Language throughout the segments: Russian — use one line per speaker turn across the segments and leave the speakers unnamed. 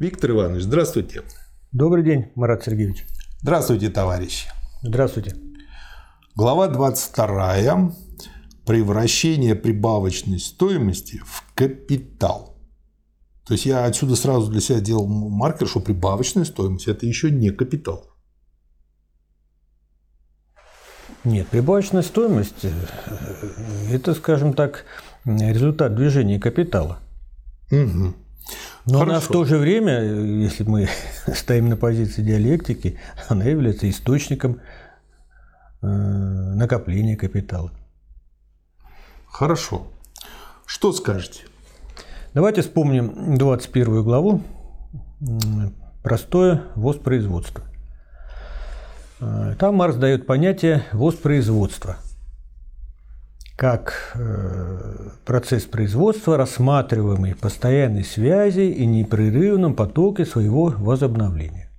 Виктор Иванович, здравствуйте.
Добрый день, Марат Сергеевич.
Здравствуйте, товарищи.
Здравствуйте.
Глава 22. Превращение прибавочной стоимости в капитал. То есть я отсюда сразу для себя делал маркер, что прибавочная стоимость – это еще не капитал.
Нет, прибавочная стоимость э, – это, скажем так, результат движения капитала.
Угу.
Но Хорошо. она в то же время, если мы стоим на позиции диалектики, она является источником э, накопления капитала.
Хорошо. Что скажете?
Давайте вспомним 21 главу «Простое воспроизводство». Э, там Марс дает понятие воспроизводства – как э, процесс производства, рассматриваемый в постоянной связи и непрерывном потоке своего возобновления.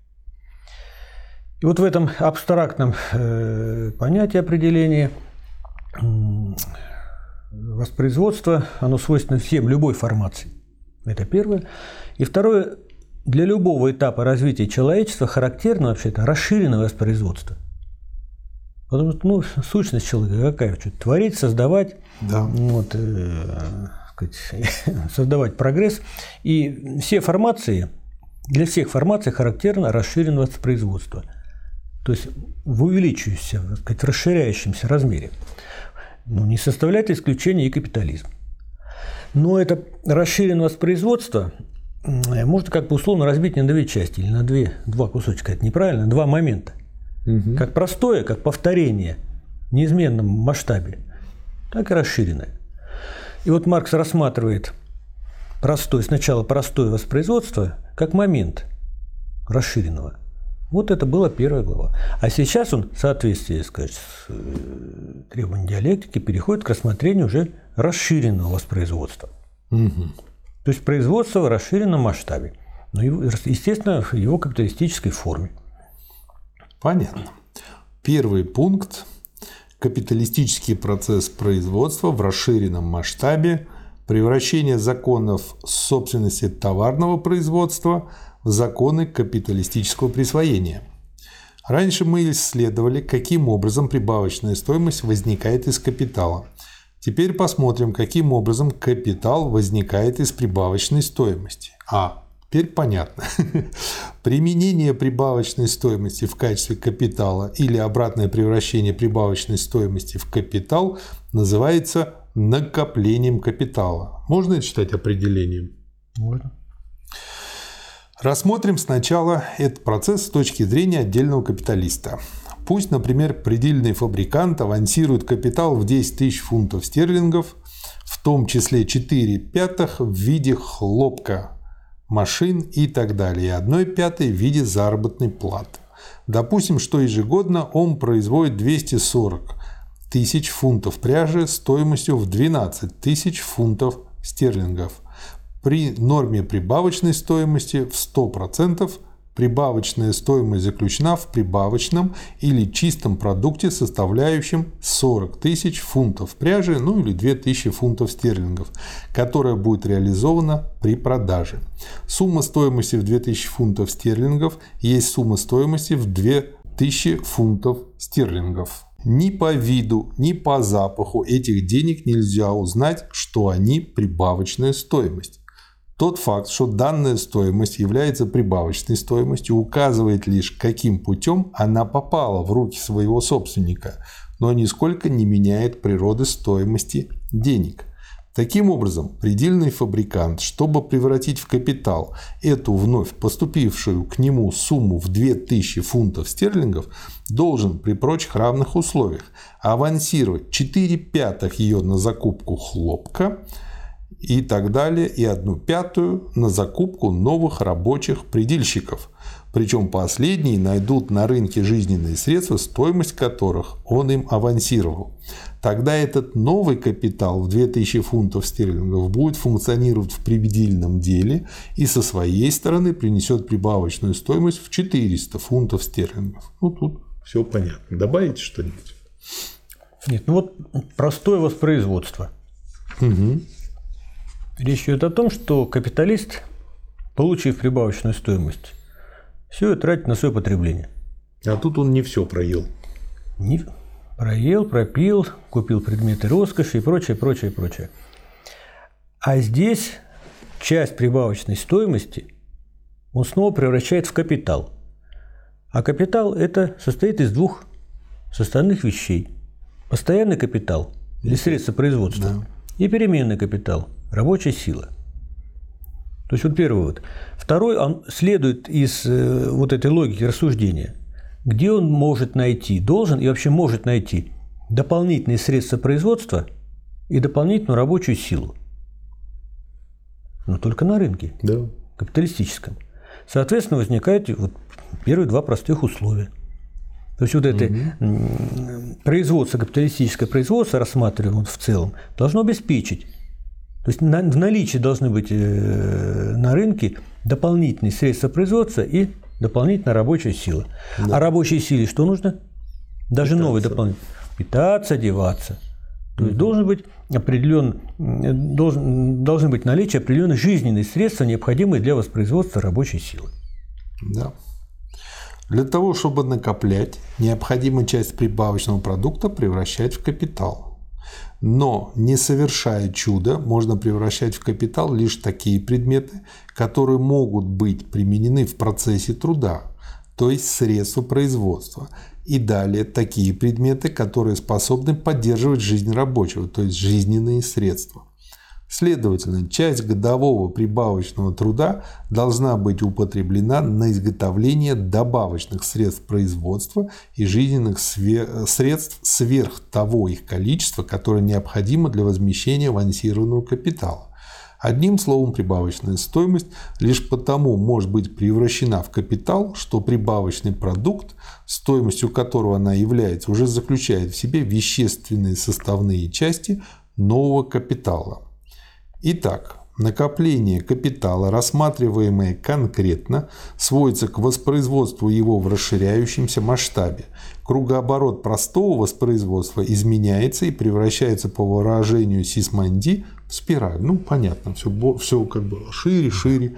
И вот в этом абстрактном э, понятии определения воспроизводство, оно свойственно всем, любой формации. Это первое. И второе, для любого этапа развития человечества характерно вообще-то расширенное воспроизводство. Потому что, ну, сущность человека какая? Что творить, создавать,
да.
вот, э, сказать, создавать прогресс. И все формации, для всех формаций характерно расширенное воспроизводство. То есть в увеличивающемся, так сказать, расширяющемся размере. Ну, не составляет исключения и капитализм. Но это расширенное воспроизводство можно как бы условно разбить на две части или на две, два кусочка. Это неправильно, два момента – Угу. Как простое, как повторение в неизменном масштабе, так и расширенное. И вот Маркс рассматривает простой, сначала простое воспроизводство как момент расширенного. Вот это была первая глава. А сейчас он, в соответствии сказать, с э, требованием диалектики, переходит к рассмотрению уже расширенного воспроизводства. Угу. То есть производство в расширенном масштабе. Но, естественно, в его капиталистической форме.
Понятно. Первый пункт – капиталистический процесс производства в расширенном масштабе, превращение законов собственности товарного производства в законы капиталистического присвоения. Раньше мы исследовали, каким образом прибавочная стоимость возникает из капитала. Теперь посмотрим, каким образом капитал возникает из прибавочной стоимости. А. Теперь понятно. Применение прибавочной стоимости в качестве капитала или обратное превращение прибавочной стоимости в капитал называется накоплением капитала. Можно это считать определением?
Можно.
Рассмотрим сначала этот процесс с точки зрения отдельного капиталиста. Пусть, например, предельный фабрикант авансирует капитал в 10 тысяч фунтов стерлингов, в том числе 4 пятых в виде хлопка машин и так далее, и пятой в виде заработной платы. Допустим, что ежегодно он производит 240 тысяч фунтов пряжи стоимостью в 12 тысяч фунтов стерлингов. При норме прибавочной стоимости в 100% Прибавочная стоимость заключена в прибавочном или чистом продукте, составляющем 40 тысяч фунтов пряжи, ну или 2000 фунтов стерлингов, которая будет реализована при продаже. Сумма стоимости в 2000 фунтов стерлингов есть сумма стоимости в 2000 фунтов стерлингов. Ни по виду, ни по запаху этих денег нельзя узнать, что они прибавочная стоимость. Тот факт, что данная стоимость является прибавочной стоимостью, указывает лишь, каким путем она попала в руки своего собственника, но нисколько не меняет природы стоимости денег. Таким образом, предельный фабрикант, чтобы превратить в капитал эту вновь поступившую к нему сумму в 2000 фунтов стерлингов, должен при прочих равных условиях авансировать 4 пятых ее на закупку хлопка – и так далее, и одну пятую на закупку новых рабочих предельщиков. Причем последние найдут на рынке жизненные средства, стоимость которых он им авансировал. Тогда этот новый капитал в 2000 фунтов стерлингов будет функционировать в предельном деле и со своей стороны принесет прибавочную стоимость в 400 фунтов стерлингов. Ну тут все понятно. Добавите что-нибудь?
Нет, ну вот простое воспроизводство.
Угу.
Речь идет о том, что капиталист получив прибавочную стоимость, все это тратит на свое потребление.
А тут он не все проел.
Не проел, пропил, купил предметы роскоши и прочее, прочее, прочее. А здесь часть прибавочной стоимости он снова превращает в капитал. А капитал это состоит из двух составных вещей. Постоянный капитал или средства производства да. и переменный капитал, рабочая сила. То есть вот первый вот. Второй, он следует из э, вот этой логики рассуждения, где он может найти, должен и вообще может найти дополнительные средства производства и дополнительную рабочую силу. Но только на рынке,
да.
капиталистическом. Соответственно, возникают вот первые два простых условия. То есть вот это угу. производство, капиталистическое производство, рассматриваем в целом, должно обеспечить то есть в наличии должны быть э, на рынке дополнительные средства производства и дополнительная рабочая сила. Да. А рабочей силе что нужно? Даже питаться. новый дополнительный. Питаться, одеваться. То есть должен быть определен, должен, должны быть наличие определенных жизненных средств, необходимых для воспроизводства рабочей силы.
Да. Для того, чтобы накоплять, необходимо часть прибавочного продукта превращать в капитал. Но, не совершая чуда, можно превращать в капитал лишь такие предметы, которые могут быть применены в процессе труда, то есть средства производства. И далее такие предметы, которые способны поддерживать жизнь рабочего, то есть жизненные средства. Следовательно, часть годового прибавочного труда должна быть употреблена на изготовление добавочных средств производства и жизненных средств сверх того их количества, которое необходимо для возмещения авансированного капитала. Одним словом, прибавочная стоимость лишь потому может быть превращена в капитал, что прибавочный продукт, стоимостью которого она является, уже заключает в себе вещественные составные части нового капитала. Итак, накопление капитала, рассматриваемое конкретно, сводится к воспроизводству его в расширяющемся масштабе. Кругооборот простого воспроизводства изменяется и превращается по выражению Сисманди в спираль. Ну, понятно, все, все как бы шире, шире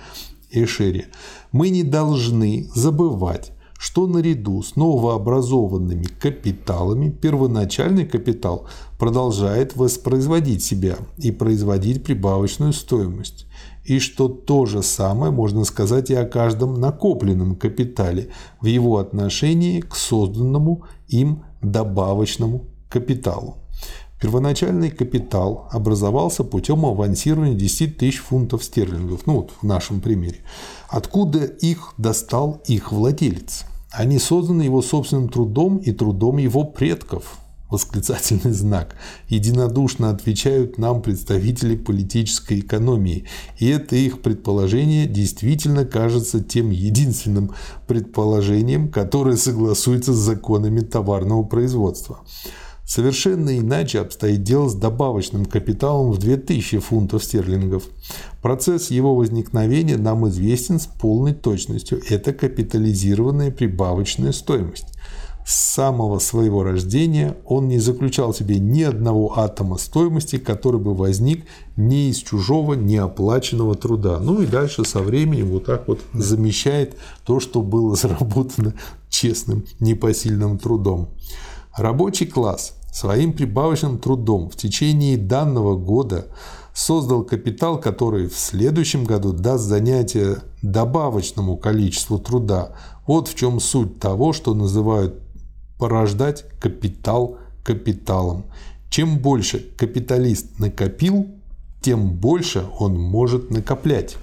и шире. Мы не должны забывать, что наряду с новообразованными капиталами первоначальный капитал продолжает воспроизводить себя и производить прибавочную стоимость. И что то же самое можно сказать и о каждом накопленном капитале в его отношении к созданному им добавочному капиталу. Первоначальный капитал образовался путем авансирования 10 тысяч фунтов стерлингов, ну вот в нашем примере. Откуда их достал их владелец? Они созданы его собственным трудом и трудом его предков. Восклицательный знак. Единодушно отвечают нам представители политической экономии. И это их предположение действительно кажется тем единственным предположением, которое согласуется с законами товарного производства. Совершенно иначе обстоит дело с добавочным капиталом в 2000 фунтов стерлингов. Процесс его возникновения нам известен с полной точностью. Это капитализированная прибавочная стоимость. С самого своего рождения он не заключал в себе ни одного атома стоимости, который бы возник ни из чужого, неоплаченного труда. Ну и дальше со временем вот так вот замещает то, что было заработано честным, непосильным трудом. Рабочий класс своим прибавочным трудом в течение данного года создал капитал, который в следующем году даст занятие добавочному количеству труда. Вот в чем суть того, что называют порождать капитал капиталом. Чем больше капиталист накопил, тем больше он может накоплять.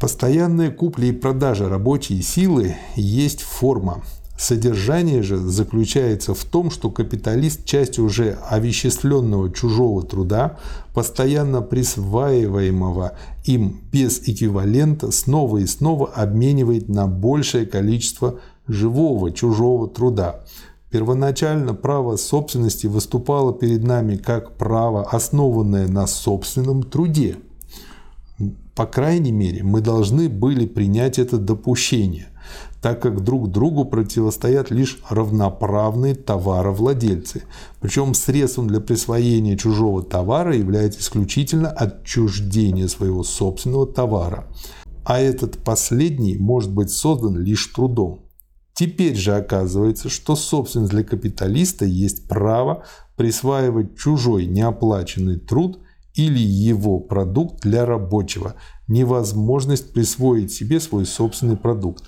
Постоянная купля и продажа рабочей силы есть форма, Содержание же заключается в том, что капиталист часть уже овеществленного чужого труда, постоянно присваиваемого им без эквивалента, снова и снова обменивает на большее количество живого чужого труда. Первоначально право собственности выступало перед нами как право, основанное на собственном труде. По крайней мере, мы должны были принять это допущение так как друг другу противостоят лишь равноправные товаровладельцы. Причем средством для присвоения чужого товара является исключительно отчуждение своего собственного товара. а этот последний может быть создан лишь трудом. Теперь же оказывается, что собственность для капиталиста есть право присваивать чужой неоплаченный труд или его продукт для рабочего, невозможность присвоить себе свой собственный продукт.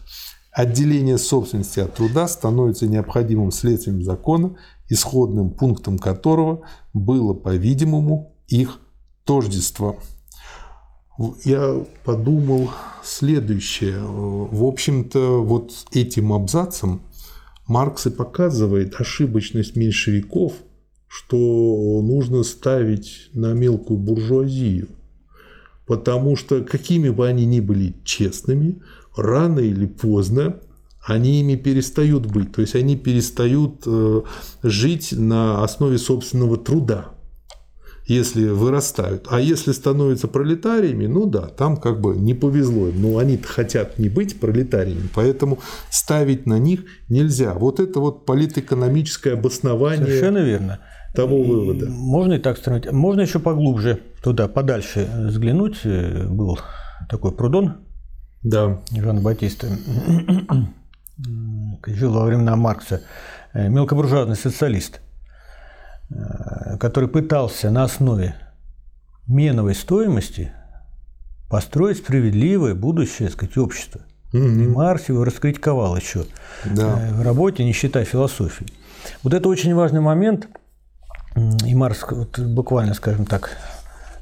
Отделение собственности от труда становится необходимым следствием закона, исходным пунктом которого было, по-видимому, их тождество. Я подумал следующее. В общем-то, вот этим абзацем Маркс и показывает ошибочность меньшевиков, что нужно ставить на мелкую буржуазию. Потому что какими бы они ни были честными, рано или поздно они ими перестают быть. То есть они перестают э, жить на основе собственного труда если вырастают. А если становятся пролетариями, ну да, там как бы не повезло им. Но они хотят не быть пролетариями, поэтому ставить на них нельзя. Вот это вот политэкономическое обоснование.
Совершенно верно.
Того вывода.
Можно и так сравнить. Можно еще поглубже туда, подальше взглянуть. Был такой Прудон.
Да.
Жан Батиста. Жил во времена Маркса. Мелкобуржуазный социалист. Э, который пытался на основе меновой стоимости построить справедливое будущее, так сказать, общество. Угу. И Маркс его раскритиковал еще да. Э, в работе «Не считай философии». Вот это очень важный момент, и Маркс вот буквально, скажем так,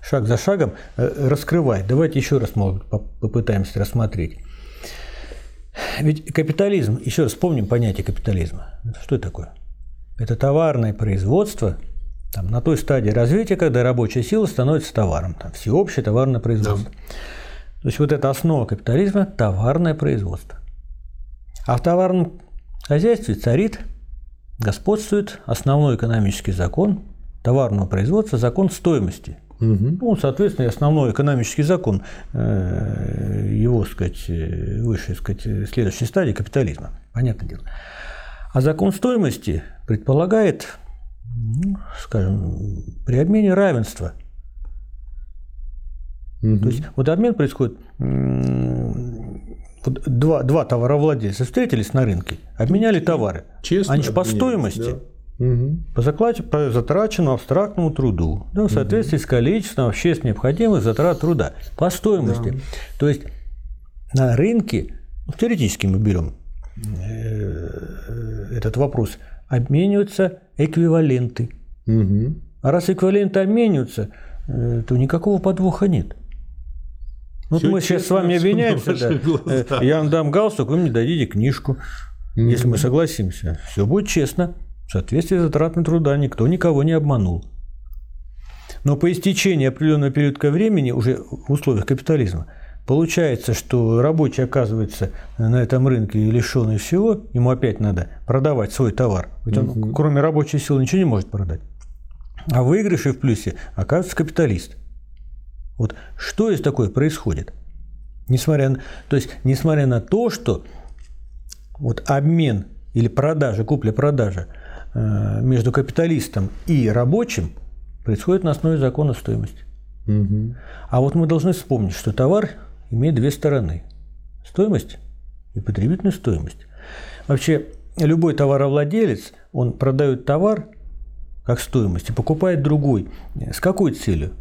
шаг за шагом э, раскрывает. Давайте еще раз, может попытаемся рассмотреть. Ведь капитализм, еще раз вспомним понятие капитализма. Что это такое? Это товарное производство там, на той стадии развития, когда рабочая сила становится товаром, там, всеобщее товарное производство. Да. То есть вот эта основа капитализма – товарное производство. А в товарном хозяйстве царит, господствует основной экономический закон товарного производства – закон стоимости. Угу. Ну, соответственно, основной экономический закон э, его, сказать, высшей, сказать, следующей стадии капитализма. Понятное дело. А закон стоимости предполагает, ну, скажем, при обмене равенства. Угу. То есть вот обмен происходит, вот два, два товаровладельца встретились на рынке, обменяли товары. Честно Они же по стоимости. Да. Угу. По, закладе, по затраченному абстрактному труду, да, в соответствии угу. с количеством общественно необходимых затрат труда, по стоимости. Да. То есть на рынке, ну, теоретически мы берем, Э, этот вопрос, обмениваются эквиваленты. Угу. А раз эквиваленты обмениваются, э, то никакого подвоха нет. Вот мы сейчас с вами обменяемся, да. Э, я вам дам галстук, вы мне дадите книжку. mm Если мы согласимся, все будет честно. В соответствии с затратами труда никто никого не обманул. Но по истечении определенного периода времени, уже в условиях капитализма, Получается, что рабочий оказывается на этом рынке лишенный всего, ему опять надо продавать свой товар. Ведь он, угу. кроме рабочей силы, ничего не может продать. А в выигрыше в плюсе оказывается капиталист. Вот что из такое происходит? Несмотря на, то есть, несмотря на то, что вот обмен или продажа, купля-продажа между капиталистом и рабочим происходит на основе закона стоимости. Угу. А вот мы должны вспомнить, что товар имеет две стороны – стоимость и потребительную стоимость. Вообще, любой товаровладелец, он продает товар как стоимость и покупает другой. С какой целью?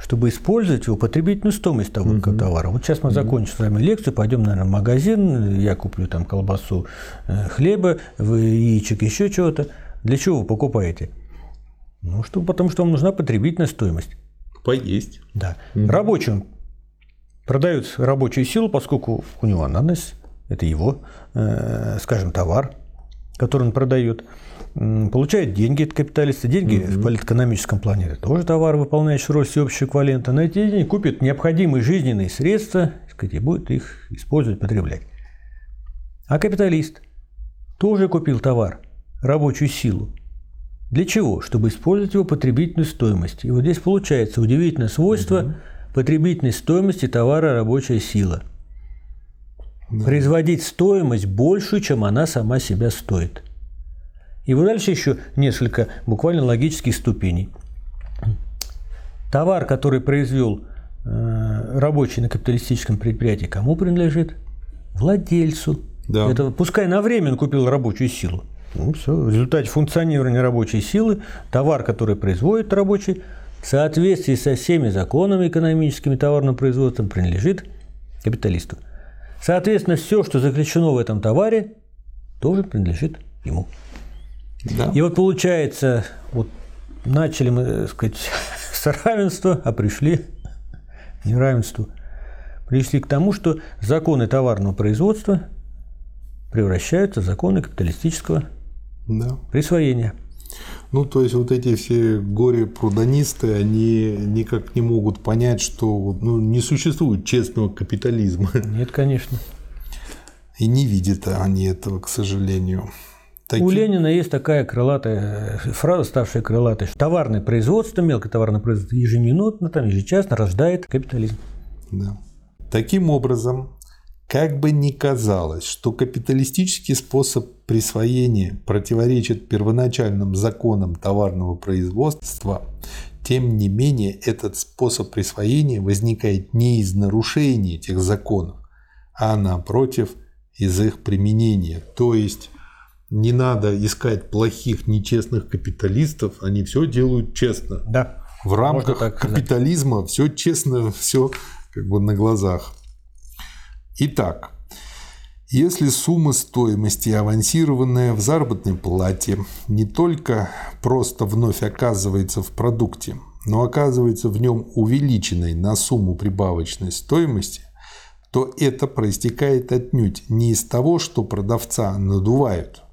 Чтобы использовать его потребительную стоимость того угу. товара. Вот сейчас мы угу. закончим с вами лекцию, пойдем, наверное, в магазин, я куплю там колбасу, э, хлеба, яичек, еще чего-то. Для чего вы покупаете? Ну, что, потому что вам нужна потребительная стоимость.
Поесть.
Да. Угу. Рабочим продают рабочую силу, поскольку у него надобность, это его, э, скажем, товар, который он продает. Получает деньги от капиталиста. Деньги угу. в политэкономическом плане это тоже товар, выполняющий роль всеобщего эквивалента. На эти деньги купит необходимые жизненные средства сказать, и будет их использовать, потреблять. А капиталист тоже купил товар, рабочую силу. Для чего? Чтобы использовать его потребительную стоимость. И вот здесь получается удивительное свойство угу потребительной стоимости товара рабочая сила. Да. Производить стоимость большую, чем она сама себя стоит. И вот дальше еще несколько буквально логических ступеней. Товар, который произвел э, рабочий на капиталистическом предприятии кому принадлежит? Владельцу. Да. Это пускай на время он купил рабочую силу. Ну, все. В результате функционирования рабочей силы товар, который производит рабочий, в соответствии со всеми законами экономическими товарным производством принадлежит капиталисту. Соответственно, все, что заключено в этом товаре, тоже принадлежит ему. Да. И вот получается, вот начали мы, так сказать, с равенства, а пришли к неравенству. Пришли к тому, что законы товарного производства превращаются в законы капиталистического да. присвоения.
Ну, то есть вот эти все горе-прудонисты, они никак не могут понять, что ну, не существует честного капитализма.
Нет, конечно.
И не видят они этого, к сожалению.
Таким... У Ленина есть такая крылатая фраза, ставшая крылатой, что товарное производство, мелкое товарное производство ежеминутно, там, ежечасно рождает капитализм.
Да. Таким образом, как бы ни казалось, что капиталистический способ присвоения противоречит первоначальным законам товарного производства, тем не менее этот способ присвоения возникает не из нарушения этих законов, а напротив из их применения. То есть не надо искать плохих, нечестных капиталистов, они все делают честно.
Да.
В рамках капитализма все честно, все как бы на глазах. Итак, если сумма стоимости, авансированная в заработной плате, не только просто вновь оказывается в продукте, но оказывается в нем увеличенной на сумму прибавочной стоимости, то это проистекает отнюдь не из того, что продавца надувают.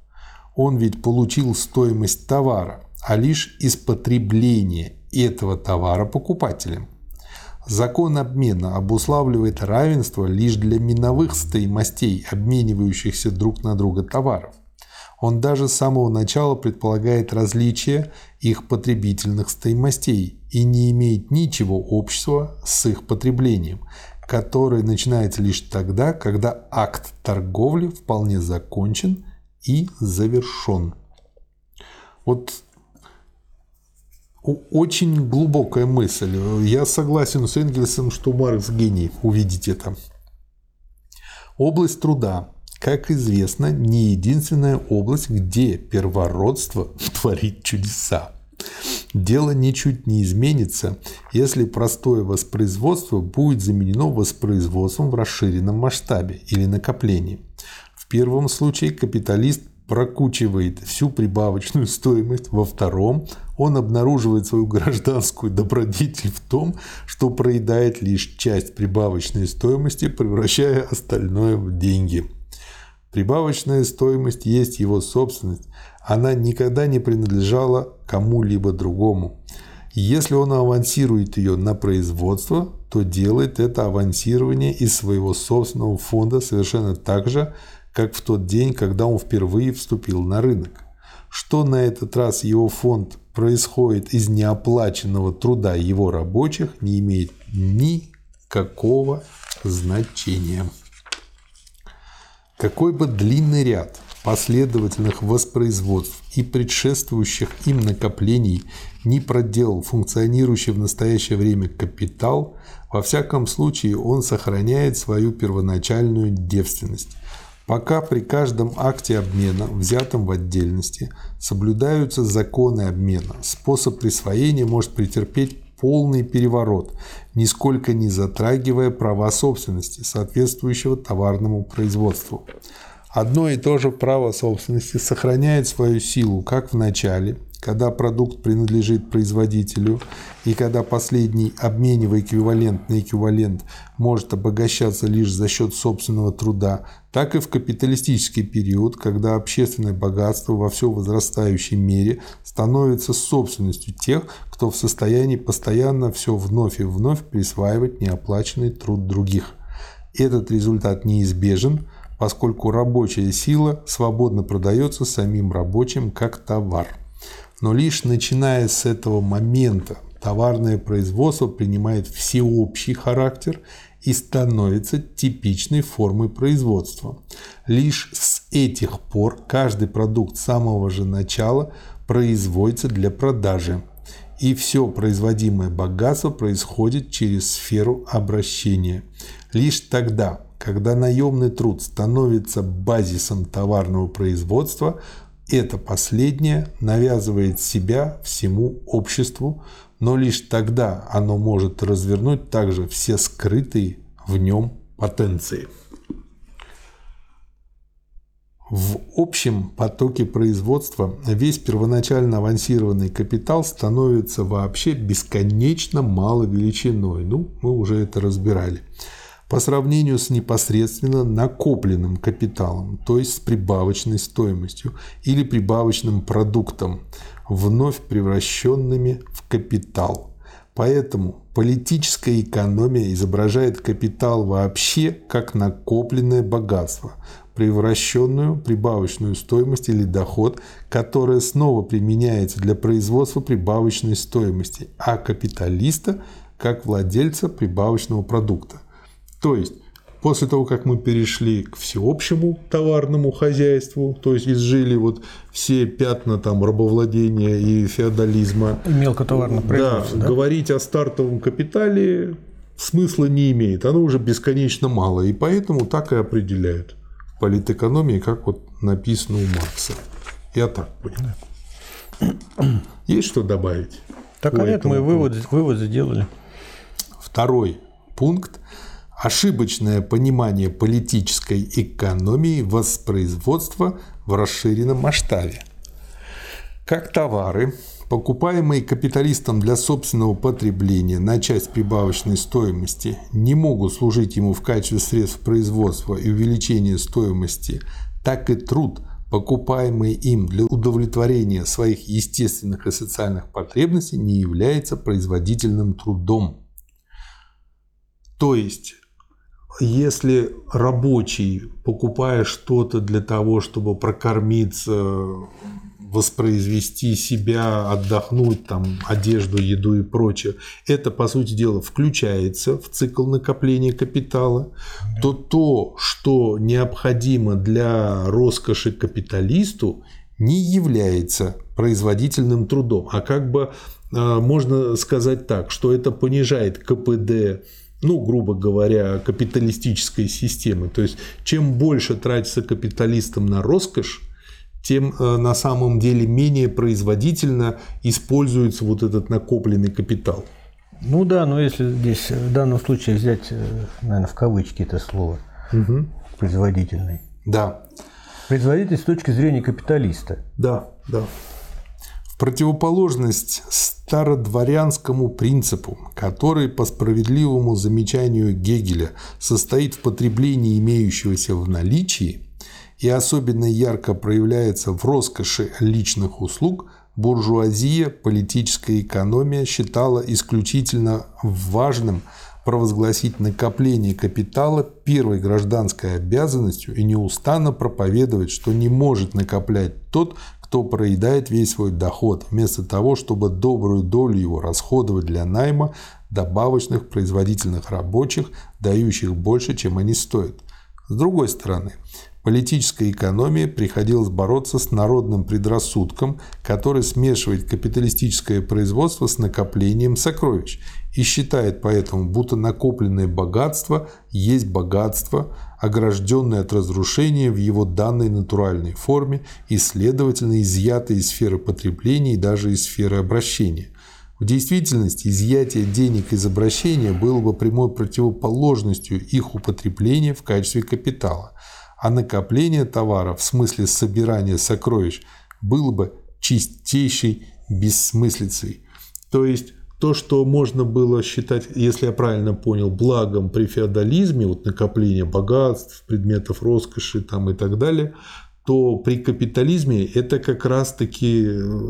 Он ведь получил стоимость товара, а лишь из потребления этого товара покупателем – Закон обмена обуславливает равенство лишь для миновых стоимостей, обменивающихся друг на друга товаров. Он даже с самого начала предполагает различие их потребительных стоимостей и не имеет ничего общего с их потреблением, которое начинается лишь тогда, когда акт торговли вполне закончен и завершен. Вот очень глубокая мысль. Я согласен с Энгельсом, что Маркс гений. Увидеть это. Область труда, как известно, не единственная область, где первородство творит чудеса. Дело ничуть не изменится, если простое воспроизводство будет заменено воспроизводством в расширенном масштабе или накоплении. В первом случае капиталист прокучивает всю прибавочную стоимость, во втором он обнаруживает свою гражданскую добродетель в том, что проедает лишь часть прибавочной стоимости, превращая остальное в деньги. Прибавочная стоимость есть его собственность, она никогда не принадлежала кому-либо другому. если он авансирует ее на производство, то делает это авансирование из своего собственного фонда совершенно так же, как в тот день, когда он впервые вступил на рынок. Что на этот раз его фонд происходит из неоплаченного труда его рабочих, не имеет никакого значения. Какой бы длинный ряд последовательных воспроизводств и предшествующих им накоплений не проделал функционирующий в настоящее время капитал, во всяком случае он сохраняет свою первоначальную девственность – Пока при каждом акте обмена, взятом в отдельности, соблюдаются законы обмена, способ присвоения может претерпеть полный переворот, нисколько не затрагивая права собственности, соответствующего товарному производству. Одно и то же право собственности сохраняет свою силу как в начале, когда продукт принадлежит производителю и когда последний, обменивая эквивалент на эквивалент, может обогащаться лишь за счет собственного труда, так и в капиталистический период, когда общественное богатство во все возрастающей мере становится собственностью тех, кто в состоянии постоянно все вновь и вновь присваивать неоплаченный труд других. Этот результат неизбежен, поскольку рабочая сила свободно продается самим рабочим как товар. Но лишь начиная с этого момента товарное производство принимает всеобщий характер и становится типичной формой производства. Лишь с этих пор каждый продукт с самого же начала производится для продажи. и все производимое богатство происходит через сферу обращения. Лишь тогда, когда наемный труд становится базисом товарного производства, это последнее навязывает себя всему обществу, но лишь тогда оно может развернуть также все скрытые в нем потенции. В общем потоке производства весь первоначально авансированный капитал становится вообще бесконечно мало величиной. Ну, мы уже это разбирали. По сравнению с непосредственно накопленным капиталом, то есть с прибавочной стоимостью или прибавочным продуктом, вновь превращенными в капитал. Поэтому политическая экономия изображает капитал вообще как накопленное богатство, превращенную прибавочную стоимость или доход, которая снова применяется для производства прибавочной стоимости, а капиталиста как владельца прибавочного продукта. То есть после того, как мы перешли к всеобщему товарному хозяйству, то есть изжили вот все пятна там рабовладения и феодализма. И
производства.
Да, да, говорить о стартовом капитале смысла не имеет. Оно уже бесконечно мало, и поэтому так и определяют политэкономии, как вот написано у Маркса. Я так понял. Есть что добавить?
Так, а нет, мы вывод, вывод сделали.
Второй пункт – ошибочное понимание политической экономии воспроизводства в расширенном масштабе. Как товары, покупаемые капиталистом для собственного потребления на часть прибавочной стоимости, не могут служить ему в качестве средств производства и увеличения стоимости, так и труд, покупаемый им для удовлетворения своих естественных и социальных потребностей, не является производительным трудом. То есть если рабочий, покупая что-то для того, чтобы прокормиться, воспроизвести себя, отдохнуть, там, одежду, еду и прочее, это, по сути дела, включается в цикл накопления капитала, то то, что необходимо для роскоши капиталисту, не является производительным трудом, а как бы а, можно сказать так, что это понижает КПД ну, грубо говоря, капиталистической системы. То есть, чем больше тратится капиталистам на роскошь, тем э, на самом деле менее производительно используется вот этот накопленный капитал.
Ну да, но если здесь в данном случае взять, э, наверное, в кавычки это слово, угу. производительный.
Да.
Производительный с точки зрения капиталиста.
Да, да. Противоположность стародворянскому принципу, который по справедливому замечанию Гегеля состоит в потреблении имеющегося в наличии – и особенно ярко проявляется в роскоши личных услуг, буржуазия, политическая экономия считала исключительно важным провозгласить накопление капитала первой гражданской обязанностью и неустанно проповедовать, что не может накоплять тот, кто проедает весь свой доход, вместо того, чтобы добрую долю его расходовать для найма добавочных производительных рабочих, дающих больше, чем они стоят. С другой стороны, Политической экономии приходилось бороться с народным предрассудком, который смешивает капиталистическое производство с накоплением сокровищ и считает поэтому, будто накопленное богатство есть богатство, огражденное от разрушения в его данной натуральной форме и, следовательно, изъятое из сферы потребления и даже из сферы обращения. В действительности изъятие денег из обращения было бы прямой противоположностью их употребления в качестве капитала – а накопление товара в смысле собирания сокровищ было бы чистейшей бессмыслицей. То есть то, что можно было считать, если я правильно понял, благом при феодализме, вот накопление богатств, предметов роскоши там и так далее, то при капитализме это как раз-таки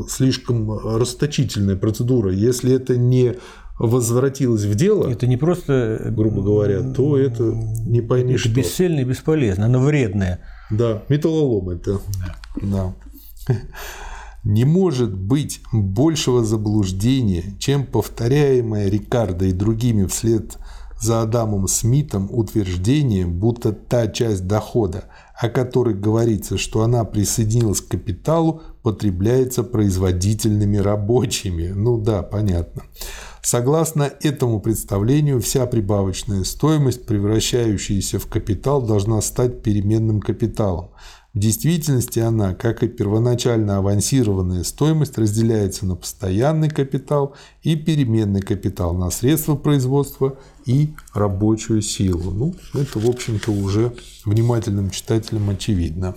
слишком расточительная процедура. Если это не возвратилось в дело,
это не просто,
грубо говоря, то это не пойми
это
что.
бесцельно и бесполезно, оно вредное.
Да, металлолом это. Да. да. Не может быть большего заблуждения, чем повторяемое Рикардо и другими вслед за Адамом Смитом утверждение, будто та часть дохода, о которой говорится, что она присоединилась к капиталу, потребляется производительными рабочими. Ну да, понятно. Согласно этому представлению, вся прибавочная стоимость, превращающаяся в капитал, должна стать переменным капиталом. В действительности она, как и первоначально авансированная стоимость, разделяется на постоянный капитал и переменный капитал, на средства производства и рабочую силу. Ну, это, в общем-то, уже внимательным читателям очевидно.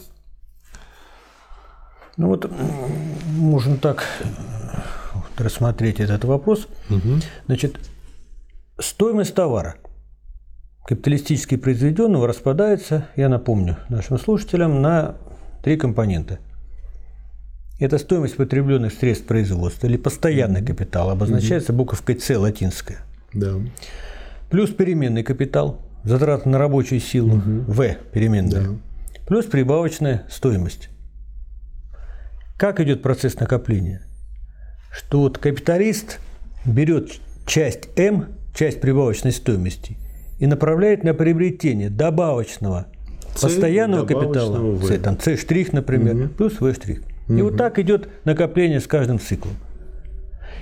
Ну вот можно так рассмотреть этот вопрос. Угу. Значит, стоимость товара капиталистически произведенного распадается, я напомню нашим слушателям, на три компонента. Это стоимость потребленных средств производства или постоянный капитал, обозначается буковкой С латинская.
Да.
Плюс переменный капитал, затраты на рабочую силу, угу. В переменная. Да. Плюс прибавочная стоимость. Как идет процесс накопления? Что вот капиталист берет часть М, часть прибавочной стоимости, и направляет на приобретение добавочного C, постоянного капитала, v. C, там C штрих, например, угу. плюс V штрих. Угу. И вот так идет накопление с каждым циклом.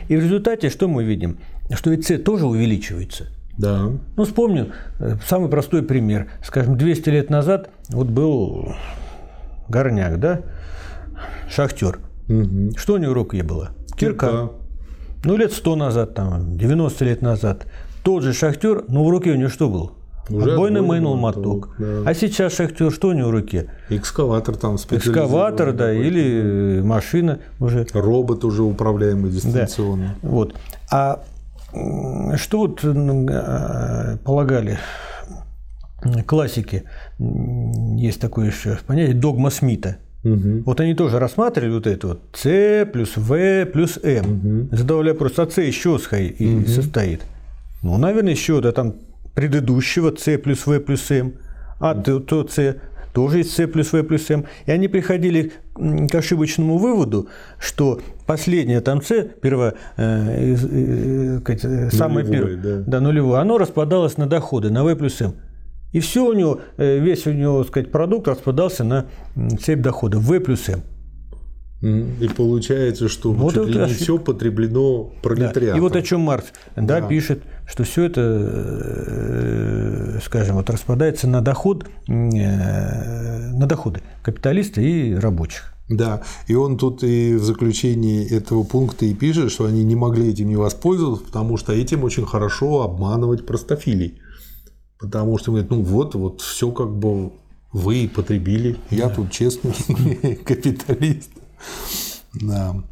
И в результате что мы видим? Что и C тоже увеличивается.
Да.
Ну, вспомню э, самый простой пример. Скажем, 200 лет назад вот был горняк, да, шахтер. Угу. Что у него в руке было? Кирка. Кирка. Ну, лет 100 назад, там, 90 лет назад. Тот же шахтер, но в руке у него что был? Уже отбойный мейнул моток. Да. А сейчас шахтер, что у него в руке?
Экскаватор там
Экскаватор, да, или машина уже.
Робот уже управляемый дистанционно.
Да. Вот. А что вот э, полагали классики, есть такое еще понятие догма Смита – Угу. Вот они тоже рассматривали вот это вот С плюс В плюс М. Угу. Задавали вопрос, а С чего угу. состоит? Ну, наверное, еще да, там предыдущего С плюс В плюс М, а то, С тоже из С плюс В плюс М. И они приходили к ошибочному выводу, что последнее там С, первое, э, э, э, самое первое, да. да, нулевое, оно распадалось на доходы, на В плюс М. И все у него, э, весь у него, так сказать, продукт распадался на цепь доходов В плюс М.
И получается, что вот чуть ли не все потреблено пролетариатом.
Да. И вот о чем Маркс да, да. пишет, что все это, э, скажем, вот распадается на доход, э, на доходы капиталиста и рабочих.
Да, и он тут и в заключении этого пункта и пишет, что они не могли этим не воспользоваться, потому что этим очень хорошо обманывать простофилей. Потому что говорит, ну вот, вот все как бы вы потребили, я да. тут честный капиталист. Да.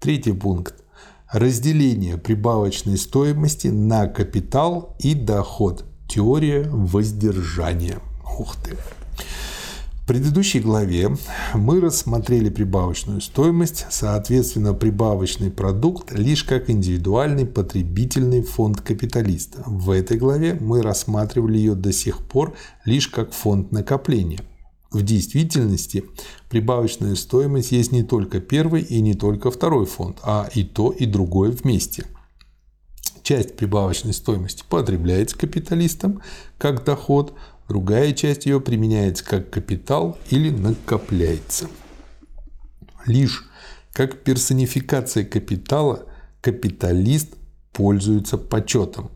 Третий пункт. Разделение прибавочной стоимости на капитал и доход. Теория воздержания. Ух ты. В предыдущей главе мы рассмотрели прибавочную стоимость, соответственно, прибавочный продукт лишь как индивидуальный потребительный фонд капиталиста. В этой главе мы рассматривали ее до сих пор лишь как фонд накопления. В действительности прибавочная стоимость есть не только первый и не только второй фонд, а и то, и другое вместе. Часть прибавочной стоимости потребляется капиталистом как доход, Другая часть ее применяется как капитал или накопляется. Лишь как персонификация капитала капиталист пользуется почетом.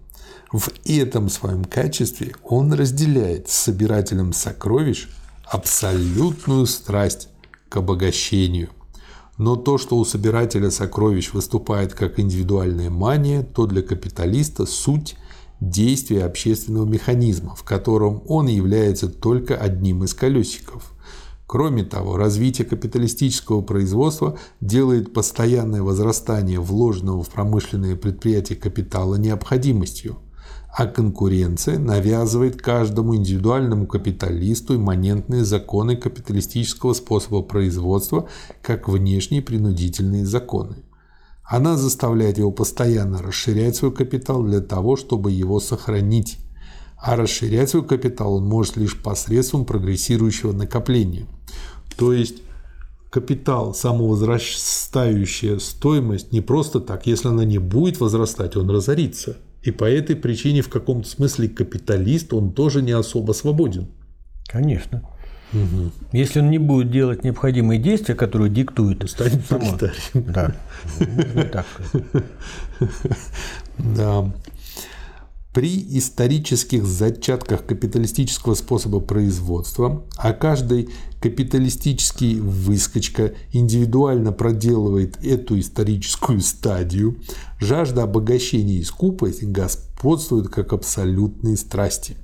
В этом своем качестве он разделяет с собирателем сокровищ абсолютную страсть к обогащению. Но то, что у собирателя сокровищ выступает как индивидуальная мания, то для капиталиста суть – действия общественного механизма, в котором он является только одним из колесиков. Кроме того, развитие капиталистического производства делает постоянное возрастание вложенного в промышленные предприятия капитала необходимостью, а конкуренция навязывает каждому индивидуальному капиталисту имманентные законы капиталистического способа производства как внешние принудительные законы. Она заставляет его постоянно расширять свой капитал для того, чтобы его сохранить. А расширять свой капитал он может лишь посредством прогрессирующего накопления. То есть капитал, самовозрастающая стоимость не просто так. Если она не будет возрастать, он разорится. И по этой причине в каком-то смысле капиталист, он тоже не особо свободен.
Конечно. Угу. Если он не будет делать необходимые действия, которые диктует
станет само... Да.
так.
Да. При исторических зачатках капиталистического способа производства, а каждый капиталистический выскочка индивидуально проделывает эту историческую стадию, жажда обогащения и скупость господствуют как абсолютные страсти.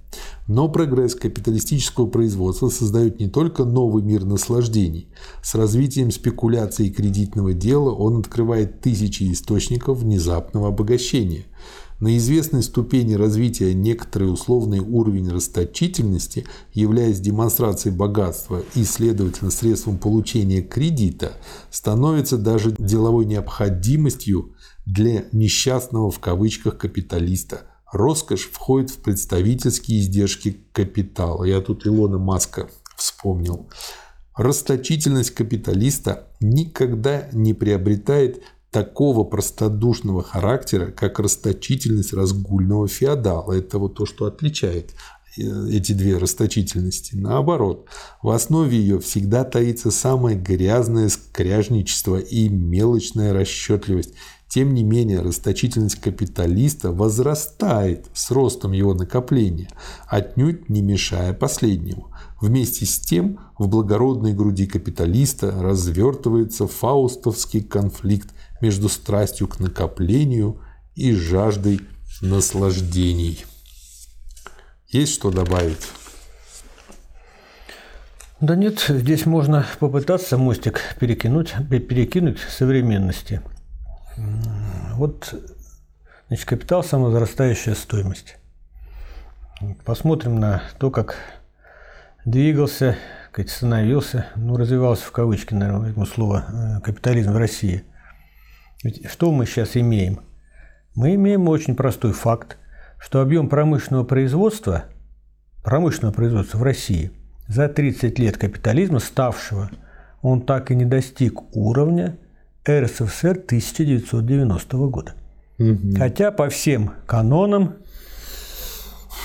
Но прогресс капиталистического производства создает не только новый мир наслаждений. С развитием спекуляции и кредитного дела он открывает тысячи источников внезапного обогащения – на известной ступени развития некоторый условный уровень расточительности, являясь демонстрацией богатства и, следовательно, средством получения кредита, становится даже деловой необходимостью для несчастного в кавычках капиталиста. Роскошь входит в представительские издержки капитала. Я тут Илона Маска вспомнил. Расточительность капиталиста никогда не приобретает такого простодушного характера, как расточительность разгульного феодала. Это вот то, что отличает э, эти две расточительности. Наоборот, в основе ее всегда таится самое грязное скряжничество и мелочная расчетливость. Тем не менее, расточительность капиталиста возрастает с ростом его накопления, отнюдь не мешая последнему. Вместе с тем в благородной груди капиталиста развертывается фаустовский конфликт между страстью к накоплению и жаждой наслаждений. Есть что добавить?
Да нет, здесь можно попытаться мостик перекинуть, перекинуть современности. Вот значит, капитал – самовозрастающая стоимость. Посмотрим на то, как двигался, как становился, ну, развивался в кавычки, наверное, возьму слово, э, капитализм в России – ведь что мы сейчас имеем? Мы имеем очень простой факт, что объем промышленного производства, промышленного производства в России за 30 лет капитализма ставшего, он так и не достиг уровня РСФСР 1990 года. Угу. Хотя по всем канонам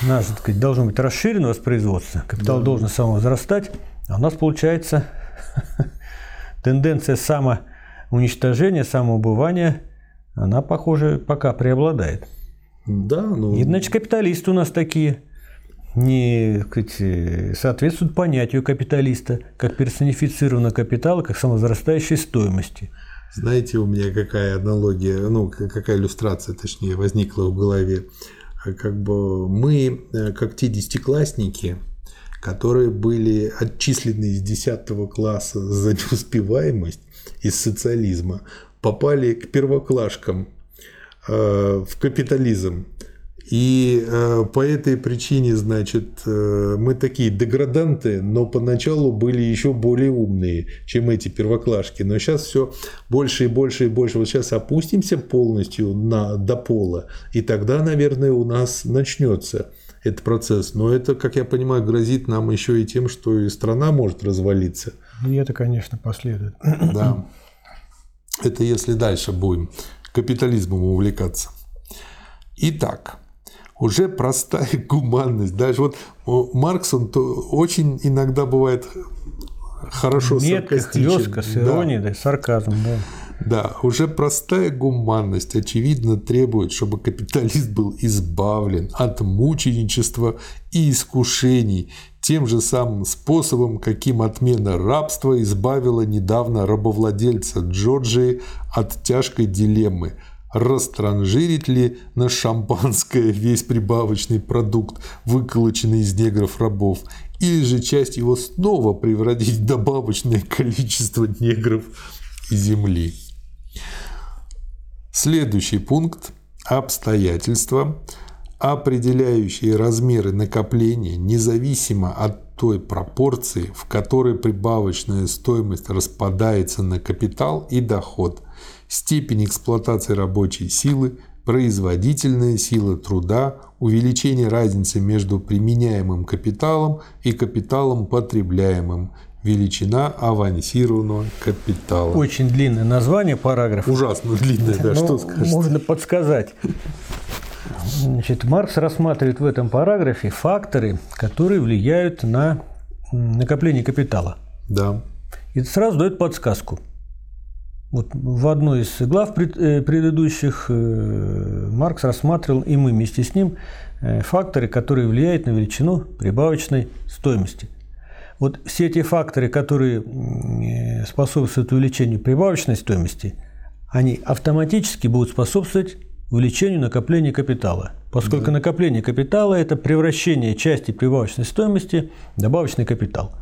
нас, так сказать, должно быть расширено воспроизводство, капитал да. должен самовозрастать, а у нас получается тенденция само уничтожение, самоубывание, она, похоже, пока преобладает.
Да, ну...
И, значит, капиталисты у нас такие не сказать, соответствуют понятию капиталиста как персонифицированного капитала, как самовозрастающей стоимости.
Знаете, у меня какая аналогия, ну, какая иллюстрация, точнее, возникла в голове. Как бы мы, э, как те десятиклассники, которые были отчислены из 10 класса за неуспеваемость, из социализма попали к первоклашкам э, в капитализм. И э, по этой причине, значит, э, мы такие деграданты, но поначалу были еще более умные, чем эти первоклашки. Но сейчас все больше и больше и больше. Вот сейчас опустимся полностью на, до пола, и тогда, наверное, у нас начнется этот процесс. Но это, как я понимаю, грозит нам еще и тем, что и страна может развалиться.
И это, конечно, последует.
Да. Это если дальше будем капитализмом увлекаться. Итак, уже простая гуманность. Даже вот Маркс, он то очень иногда бывает хорошо
Метко, хлестко, с иронией, да. да, сарказм, да.
Да, уже простая гуманность, очевидно, требует, чтобы капиталист был избавлен от мученичества и искушений тем же самым способом, каким отмена рабства избавила недавно рабовладельца Джорджии от тяжкой дилеммы – растранжирить ли на шампанское весь прибавочный продукт, выколоченный из негров рабов, или же часть его снова превратить в добавочное количество негров и земли. Следующий пункт – обстоятельства, определяющие размеры накопления независимо от той пропорции, в которой прибавочная стоимость распадается на капитал и доход, степень эксплуатации рабочей силы, производительная сила труда, увеличение разницы между применяемым капиталом и капиталом потребляемым, величина авансированного капитала.
Очень длинное название параграфа.
Ужасно длинное, да, что скажете?
Можно подсказать. Значит, Маркс рассматривает в этом параграфе факторы, которые влияют на накопление капитала.
Да.
И сразу дает подсказку. Вот в одной из глав э, предыдущих э, Маркс рассматривал, и мы вместе с ним, э, факторы, которые влияют на величину прибавочной стоимости. Вот все эти факторы, которые способствуют увеличению прибавочной стоимости, они автоматически будут способствовать увеличению накопления капитала. Поскольку да. накопление капитала – это превращение части прибавочной стоимости в добавочный капитал.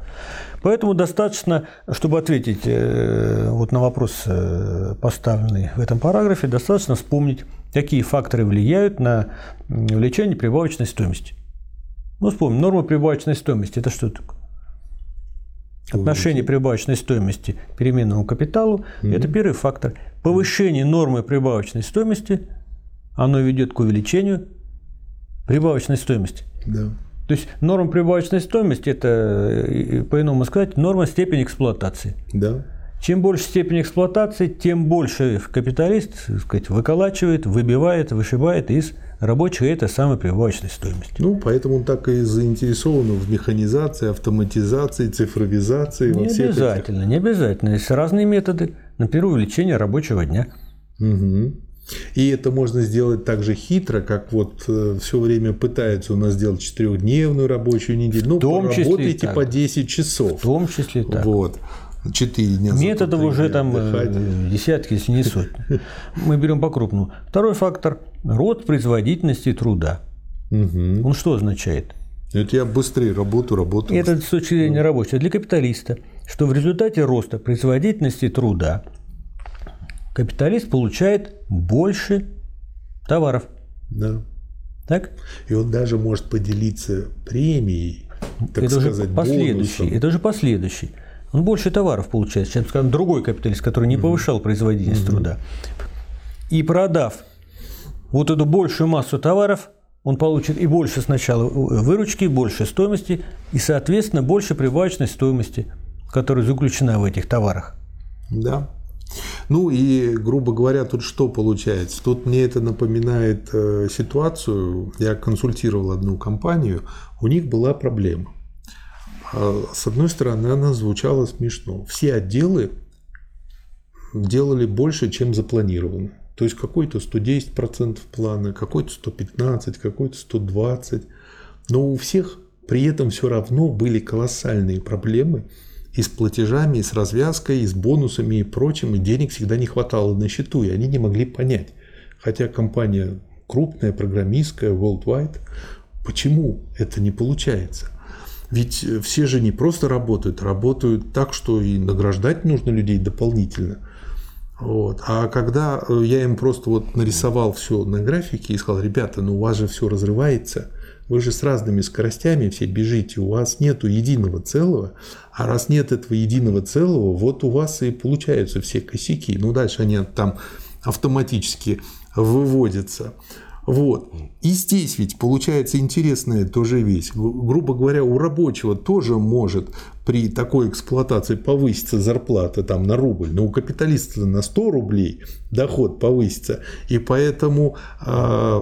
Поэтому достаточно, чтобы ответить э, вот на вопрос, э, поставленный в этом параграфе, достаточно вспомнить, какие факторы влияют на увеличение прибавочной стоимости. Ну, вспомним, норма прибавочной стоимости – это что такое? Отношение прибавочной стоимости к переменному капиталу mm-hmm. – это первый фактор. Повышение нормы прибавочной стоимости оно ведет к увеличению прибавочной стоимости.
Да.
То есть норма прибавочной стоимости – это, по-иному сказать, норма степени эксплуатации.
Да.
Чем больше степень эксплуатации, тем больше капиталист сказать, выколачивает, выбивает, вышибает из рабочих это самой прибавочной стоимости.
Ну, поэтому он так и заинтересован в механизации, автоматизации, цифровизации.
Не обязательно, этих... не обязательно. Есть разные методы. Например, увеличение рабочего дня.
Угу. И это можно сделать так же хитро, как вот э, все время пытаются у нас сделать четырехдневную рабочую неделю. Ну,
том
работайте по 10 часов.
В том числе так.
Вот. Четыре дня.
Методов уже там э, отдыхать. десятки, если не сотни. Мы берем по крупному. Второй фактор – рост производительности труда.
Угу.
Он что означает?
Это я быстрее работу, работу.
Это с точки зрения рабочего. Для капиталиста, что в результате роста производительности труда капиталист получает больше товаров.
Да.
Так?
И он даже может поделиться премией, так
это
сказать,
уже последующий.
бонусом.
Это уже последующий. Он больше товаров получает, чем, скажем, другой капиталист, который не повышал производительность угу. труда. И продав вот эту большую массу товаров, он получит и больше сначала выручки, больше стоимости, и, соответственно, больше прибавочной стоимости, которая заключена в этих товарах.
Да. Ну и, грубо говоря, тут что получается? Тут мне это напоминает э, ситуацию. Я консультировал одну компанию, у них была проблема. А, с одной стороны, она звучала смешно. Все отделы делали больше, чем запланировано. То есть какой-то 110% плана, какой-то 115, какой-то 120. Но у всех при этом все равно были колоссальные проблемы – и с платежами, и с развязкой, и с бонусами и прочим, и денег всегда не хватало на счету, и они не могли понять. Хотя компания крупная, программистская, worldwide, почему это не получается? Ведь все же не просто работают, работают так, что и награждать нужно людей дополнительно. Вот. А когда я им просто вот нарисовал все на графике и сказал, ребята, ну у вас же все разрывается, вы же с разными скоростями все бежите, у вас нету единого целого, а раз нет этого единого целого, вот у вас и получаются все косяки. Ну, дальше они там автоматически выводятся. Вот. И здесь ведь получается интересная тоже вещь. Грубо говоря, у рабочего тоже может при такой эксплуатации повыситься зарплата там, на рубль, но у капиталиста на 100 рублей доход повысится. И поэтому э,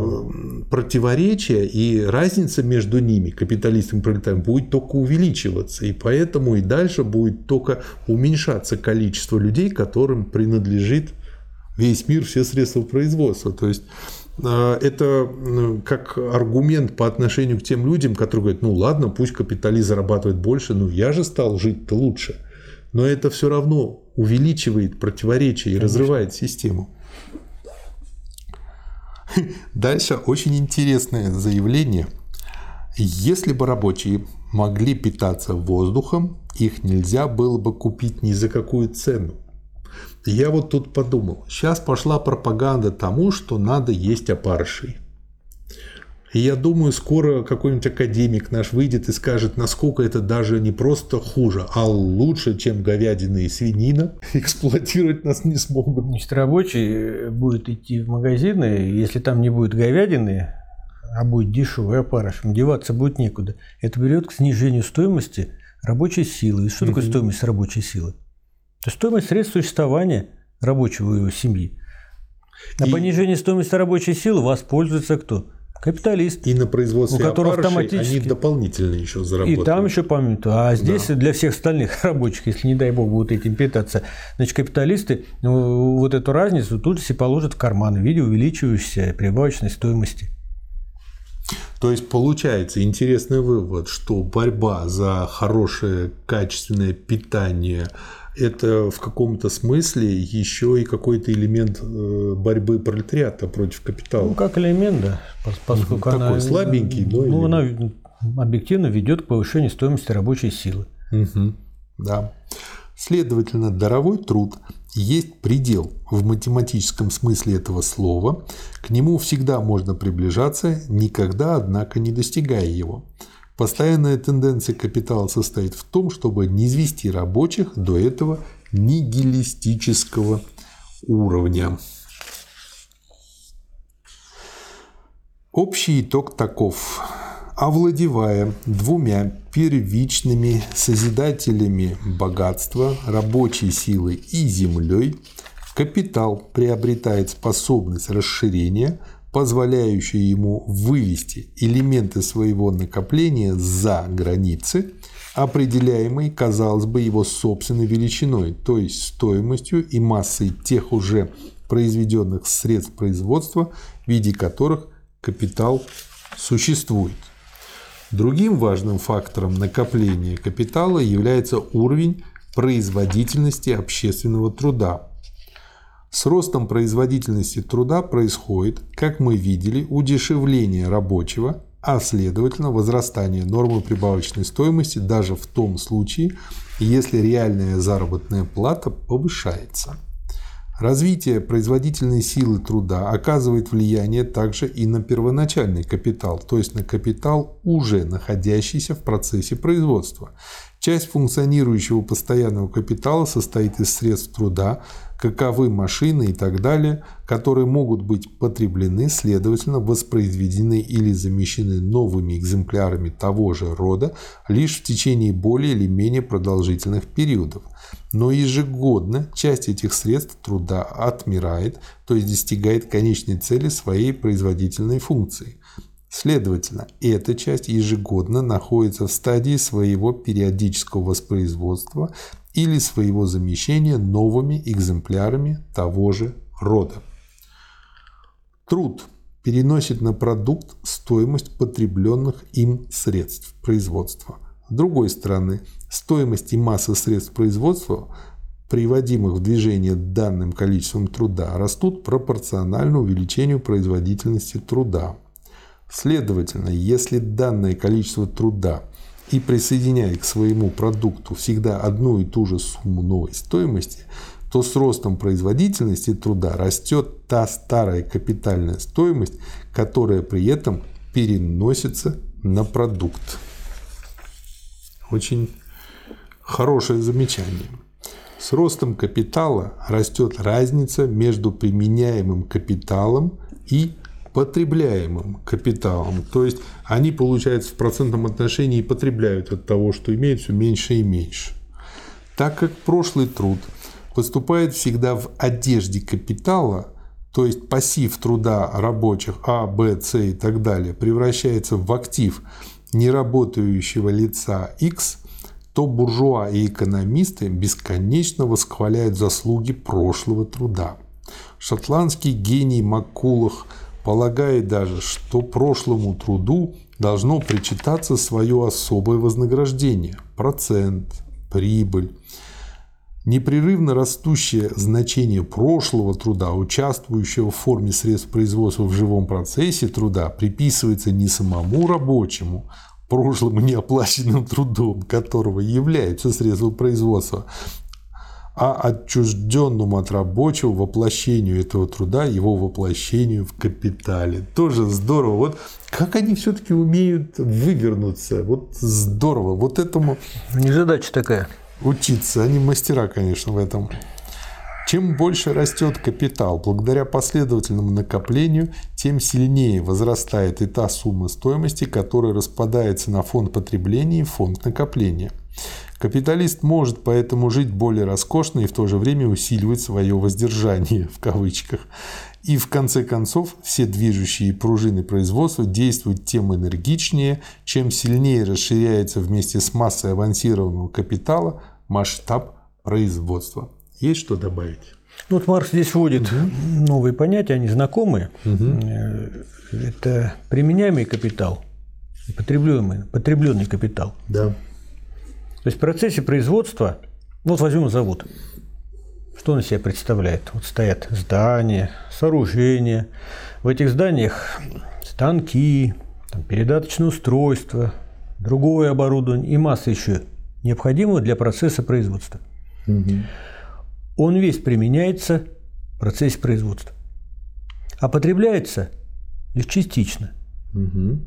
противоречие и разница между ними, капиталистом и пролетарием, будет только увеличиваться. И поэтому и дальше будет только уменьшаться количество людей, которым принадлежит весь мир, все средства производства. То есть это как аргумент по отношению к тем людям, которые говорят, ну ладно, пусть капиталист зарабатывает больше, но я же стал жить-то лучше. Но это все равно увеличивает противоречие и разрывает систему. Дальше очень интересное заявление. Если бы рабочие могли питаться воздухом, их нельзя было бы купить ни за какую цену. Я вот тут подумал, сейчас пошла пропаганда тому, что надо есть опарышей. И я думаю, скоро какой-нибудь академик наш выйдет и скажет, насколько это даже не просто хуже, а лучше, чем говядина и свинина. Эксплуатировать нас не смогут.
Значит, рабочий будет идти в магазины, если там не будет говядины, а будет дешевый опарыш, деваться будет некуда. Это берет к снижению стоимости рабочей силы. И что такое стоимость рабочей силы? Это стоимость средств существования рабочего его семьи. На и... понижение стоимости рабочей силы воспользуется кто? Капиталист.
И на производстве
у которого автоматически...
они дополнительно еще заработают.
И там еще помню. А здесь да. для всех остальных рабочих, если не дай бог будут этим питаться, значит, капиталисты ну, вот эту разницу тут себе положат в карман в виде увеличивающейся прибавочной стоимости.
То есть получается интересный вывод, что борьба за хорошее качественное питание это в каком-то смысле еще и какой-то элемент э, борьбы пролетариата против капитала.
Ну, как элемент, да. Поскольку
Такой
она,
слабенький, но
ну, она объективно ведет к повышению стоимости рабочей силы.
Угу. Да. Следовательно, даровой труд есть предел в математическом смысле этого слова. К нему всегда можно приближаться, никогда, однако, не достигая его. Постоянная тенденция капитала состоит в том, чтобы не извести рабочих до этого нигилистического уровня. Общий итог таков. Овладевая двумя первичными созидателями богатства, рабочей силы и землей, капитал приобретает способность расширения – позволяющую ему вывести элементы своего накопления за границы, определяемые, казалось бы, его собственной величиной, то есть стоимостью и массой тех уже произведенных средств производства, в виде которых капитал существует. Другим важным фактором накопления капитала является уровень производительности общественного труда, с ростом производительности труда происходит, как мы видели, удешевление рабочего, а следовательно возрастание нормы прибавочной стоимости даже в том случае, если реальная заработная плата повышается. Развитие производительной силы труда оказывает влияние также и на первоначальный капитал, то есть на капитал, уже находящийся в процессе производства. Часть функционирующего постоянного капитала состоит из средств труда, каковы машины и так далее, которые могут быть потреблены, следовательно, воспроизведены или замещены новыми экземплярами того же рода лишь в течение более или менее продолжительных периодов. Но ежегодно часть этих средств труда отмирает, то есть достигает конечной цели своей производительной функции. Следовательно, эта часть ежегодно находится в стадии своего периодического воспроизводства или своего замещения новыми экземплярами того же рода. Труд переносит на продукт стоимость потребленных им средств производства. С другой стороны, стоимость и масса средств производства, приводимых в движение данным количеством труда, растут пропорционально увеличению производительности труда. Следовательно, если данное количество труда и присоединяя к своему продукту всегда одну и ту же сумму новой стоимости, то с ростом производительности труда растет та старая капитальная стоимость, которая при этом переносится на продукт. Очень хорошее замечание. С ростом капитала растет разница между применяемым капиталом и потребляемым капиталом. То есть они, получается, в процентном отношении потребляют от того, что имеют, все меньше и меньше. Так как прошлый труд поступает всегда в одежде капитала, то есть пассив труда рабочих А, Б, С и так далее превращается в актив неработающего лица X, то буржуа и экономисты бесконечно восхваляют заслуги прошлого труда. Шотландский гений Маккулах – полагает даже, что прошлому труду должно причитаться свое особое вознаграждение – процент, прибыль. Непрерывно растущее значение прошлого труда, участвующего в форме средств производства в живом процессе труда, приписывается не самому рабочему, прошлым неоплаченным трудом которого являются средства производства, а отчужденному от рабочего воплощению этого труда, его воплощению в капитале. Тоже здорово. Вот как они все-таки умеют вывернуться. Вот здорово. Вот этому...
Не задача такая.
Учиться. Они мастера, конечно, в этом. Чем больше растет капитал благодаря последовательному накоплению, тем сильнее возрастает и та сумма стоимости, которая распадается на фонд потребления и фонд накопления. Капиталист может поэтому жить более роскошно и в то же время усиливать свое воздержание в кавычках. И в конце концов все движущие пружины производства действуют тем энергичнее, чем сильнее расширяется вместе с массой авансированного капитала масштаб производства. Есть что добавить?
Ну, вот Маркс здесь вводит угу. новые понятия, они знакомые. Угу. Это применяемый капитал и потребленный капитал.
Да.
То есть в процессе производства, вот возьмем завод, что он из себя представляет? Вот стоят здания, сооружения. В этих зданиях станки, там, передаточные устройства, другое оборудование и масса еще необходимого для процесса производства. Угу. Он весь применяется в процессе производства, а потребляется лишь частично. Угу.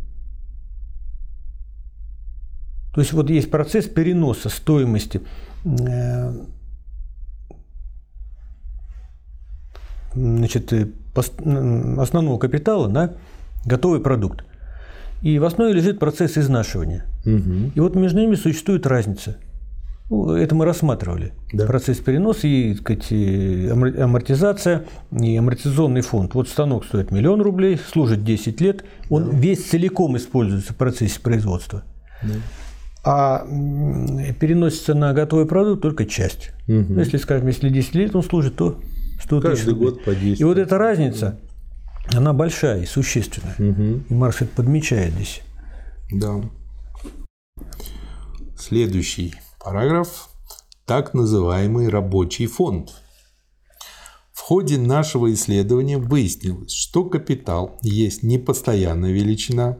То есть вот есть процесс переноса стоимости э, значит, э, основного капитала на готовый продукт. И в основе лежит процесс изнашивания. Угу. И вот между ними существует разница. Ну, это мы рассматривали. Да. Процесс переноса и сказать, амортизация и амортизационный фонд. Вот станок стоит миллион рублей, служит 10 лет, он да. весь целиком используется в процессе производства. Да. А переносится на готовый продукт только часть. Угу. Если, скажем, если 10 лет он служит, то 100
Каждый тысяч год по 10.
И вот эта разница, она большая и существенная. Угу. И Маркс это подмечает здесь.
Да. Следующий параграф. Так называемый рабочий фонд. В ходе нашего исследования выяснилось, что капитал есть не постоянная величина,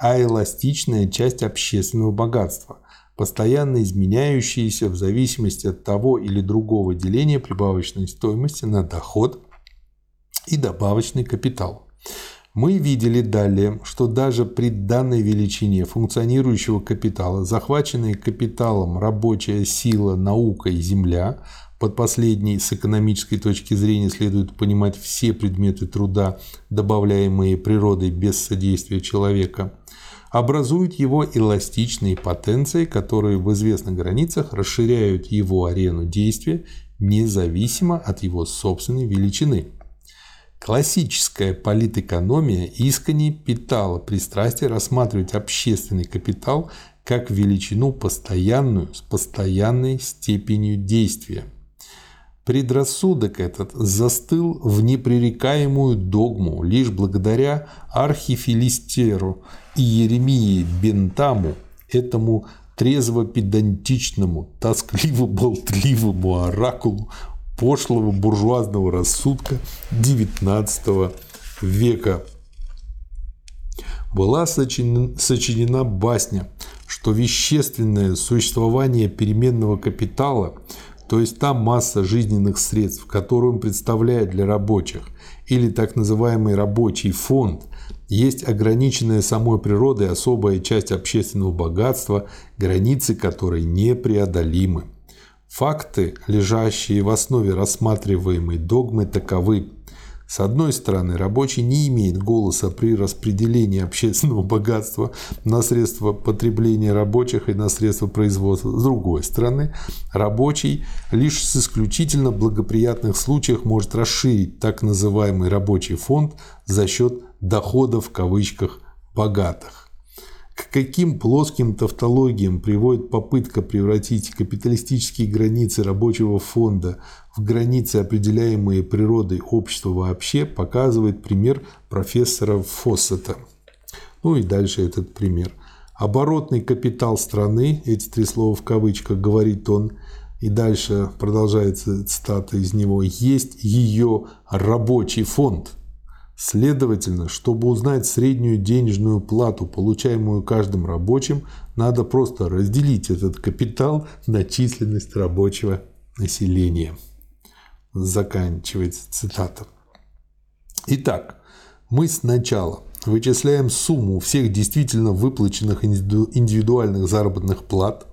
а эластичная часть общественного богатства – постоянно изменяющиеся в зависимости от того или другого деления прибавочной стоимости на доход и добавочный капитал. Мы видели далее, что даже при данной величине функционирующего капитала, захваченные капиталом рабочая сила, наука и земля, под последней с экономической точки зрения следует понимать все предметы труда, добавляемые природой без содействия человека, образуют его эластичные потенции, которые в известных границах расширяют его арену действия независимо от его собственной величины. Классическая политэкономия искренне питала пристрастие рассматривать общественный капитал как величину постоянную с постоянной степенью действия. Предрассудок этот застыл в непререкаемую догму лишь благодаря архифилистеру и Еремии Бентаму, этому трезво-педантичному, тоскливо-болтливому оракулу пошлого буржуазного рассудка XIX века. Была сочинена, сочинена басня, что вещественное существование переменного капитала, то есть та масса жизненных средств, которую он представляет для рабочих, или так называемый рабочий фонд, есть ограниченная самой природой особая часть общественного богатства, границы которой непреодолимы. Факты, лежащие в основе рассматриваемой догмы, таковы. С одной стороны, рабочий не имеет голоса при распределении общественного богатства на средства потребления рабочих и на средства производства. С другой стороны, рабочий лишь с исключительно благоприятных случаях может расширить так называемый рабочий фонд за счет доходов в кавычках богатых. К каким плоским тавтологиям приводит попытка превратить капиталистические границы рабочего фонда в границы, определяемые природой общества вообще, показывает пример профессора Фоссета. Ну и дальше этот пример. Оборотный капитал страны, эти три слова в кавычках говорит он, и дальше продолжается цитата из него, есть ее рабочий фонд – Следовательно, чтобы узнать среднюю денежную плату, получаемую каждым рабочим, надо просто разделить этот капитал на численность рабочего населения. Заканчивается цитата. Итак, мы сначала вычисляем сумму всех действительно выплаченных индивидуальных заработных плат,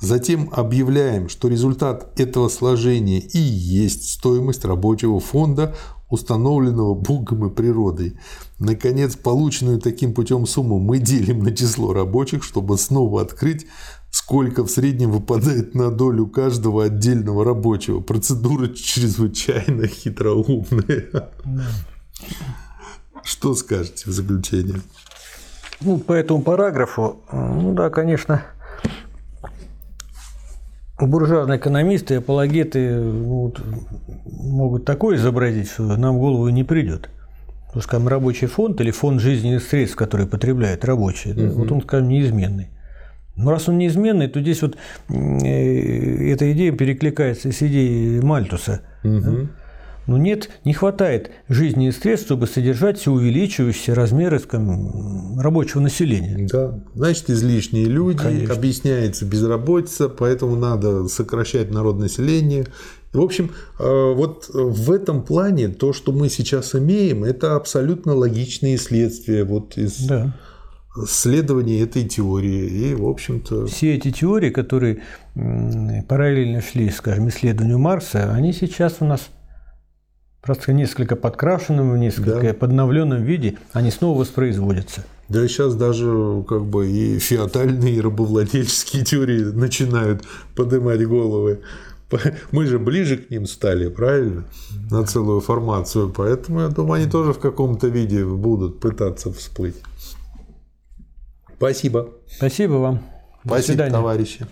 затем объявляем, что результат этого сложения и есть стоимость рабочего фонда, установленного Богом и природой. Наконец, полученную таким путем сумму мы делим на число рабочих, чтобы снова открыть, сколько в среднем выпадает на долю каждого отдельного рабочего. Процедура чрезвычайно хитроумная. Что скажете в заключение?
Ну, по этому параграфу, ну да, конечно, буржуазные экономисты, апологеты вот, могут такое изобразить, что нам в голову не придет. Ну, скажем, рабочий фонд или фонд жизненных средств, которые потребляют рабочие, угу. да, вот он, скажем, неизменный. Но раз он неизменный, то здесь вот э, эта идея перекликается с идеей Мальтуса. Угу. Да? Но нет, не хватает жизненных средств, чтобы содержать все увеличивающиеся размеры скажем, рабочего населения.
Да, значит, излишние люди, Конечно. объясняется безработица, поэтому надо сокращать народ населения. В общем, э, вот в этом плане то, что мы сейчас имеем, это абсолютно логичные следствия вот из да. следования этой теории. И, в общем-то...
Все эти теории, которые параллельно шли, скажем, исследованию Марса, они сейчас у нас Просто несколько подкрашенным, в несколько да. подновленном виде они снова воспроизводятся.
Да, сейчас даже как бы и феодальные, и рабовладельческие теории начинают поднимать головы. Мы же ближе к ним стали, правильно? На целую формацию. Поэтому, я думаю, они тоже в каком-то виде будут пытаться всплыть. Спасибо.
Спасибо вам.
До Спасибо, свидания. товарищи.